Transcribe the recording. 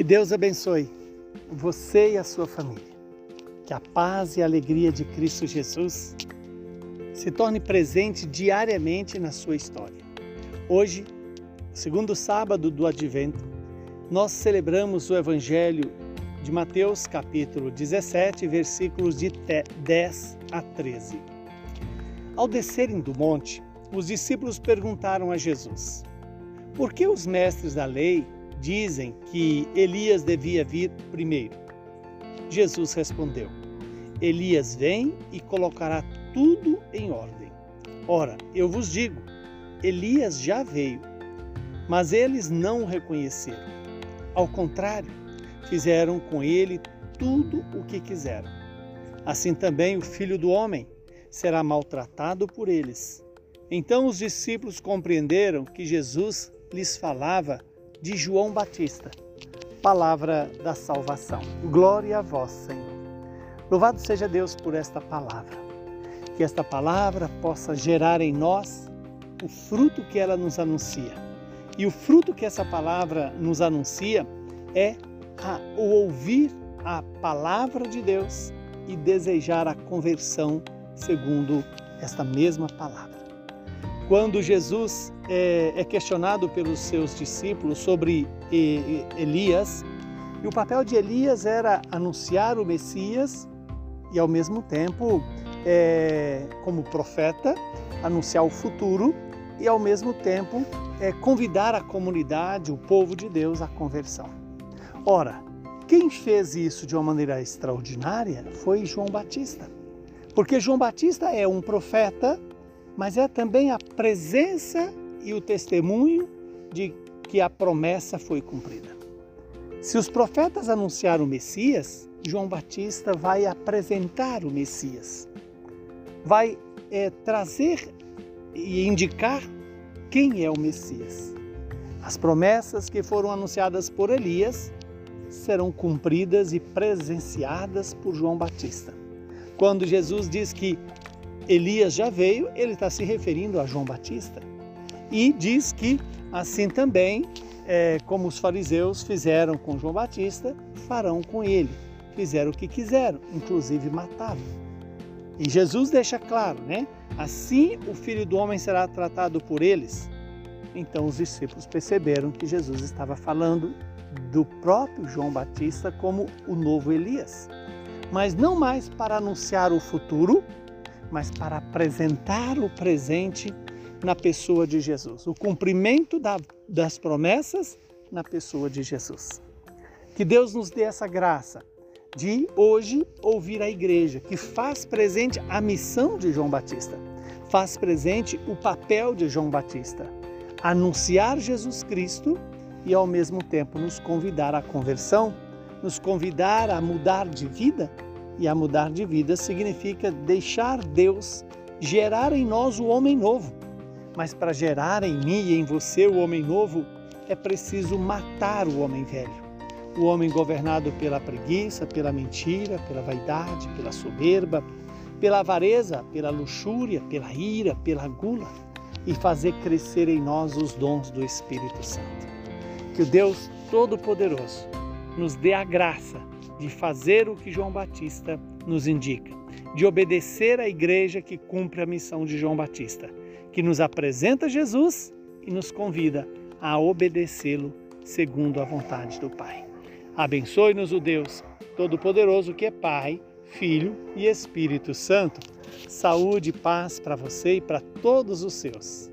Que Deus abençoe você e a sua família. Que a paz e a alegria de Cristo Jesus se torne presente diariamente na sua história. Hoje, segundo sábado do Advento, nós celebramos o Evangelho de Mateus, capítulo 17, versículos de 10 a 13. Ao descerem do monte, os discípulos perguntaram a Jesus: Por que os mestres da lei dizem que Elias devia vir primeiro? Jesus respondeu: Elias vem e colocará tudo em ordem. Ora, eu vos digo, Elias já veio, mas eles não o reconheceram. Ao contrário, fizeram com ele tudo o que quiseram. Assim também o filho do homem será maltratado por eles. Então os discípulos compreenderam que Jesus lhes falava de João Batista, palavra da salvação. Glória a vós, Senhor. Louvado seja Deus por esta palavra. Que esta palavra possa gerar em nós o fruto que ela nos anuncia. E o fruto que essa palavra nos anuncia é a, o ouvir a palavra de Deus e desejar a conversão segundo esta mesma palavra. Quando Jesus é, é questionado pelos seus discípulos sobre Elias, e o papel de Elias era anunciar o Messias e, ao mesmo tempo, é, como profeta, anunciar o futuro e, ao mesmo tempo, é, convidar a comunidade, o povo de Deus, à conversão. Ora, quem fez isso de uma maneira extraordinária foi João Batista. Porque João Batista é um profeta, mas é também a presença e o testemunho de que a promessa foi cumprida. Se os profetas anunciaram o Messias, João Batista vai apresentar o Messias, vai é, trazer e indicar quem é o Messias. As promessas que foram anunciadas por Elias serão cumpridas e presenciadas por João Batista. Quando Jesus diz que Elias já veio, ele está se referindo a João Batista. E diz que, assim também, é, como os fariseus fizeram com João Batista, farão com ele. Fizeram o que quiseram, inclusive mataram. E Jesus deixa claro, né? Assim o filho do homem será tratado por eles. Então os discípulos perceberam que Jesus estava falando do próprio João Batista como o novo Elias mas não mais para anunciar o futuro, mas para apresentar o presente na pessoa de Jesus, o cumprimento da, das promessas na pessoa de Jesus. Que Deus nos dê essa graça de hoje ouvir a igreja, que faz presente a missão de João Batista, faz presente o papel de João Batista, anunciar Jesus Cristo e ao mesmo tempo nos convidar à conversão nos convidar a mudar de vida. E a mudar de vida significa deixar Deus gerar em nós o homem novo. Mas para gerar em mim e em você o homem novo, é preciso matar o homem velho. O homem governado pela preguiça, pela mentira, pela vaidade, pela soberba, pela avareza, pela luxúria, pela ira, pela gula e fazer crescer em nós os dons do Espírito Santo. Que o Deus Todo-Poderoso nos dê a graça de fazer o que João Batista nos indica, de obedecer à igreja que cumpre a missão de João Batista, que nos apresenta Jesus e nos convida a obedecê-lo segundo a vontade do Pai. Abençoe-nos o Deus Todo-Poderoso, que é Pai, Filho e Espírito Santo. Saúde e paz para você e para todos os seus.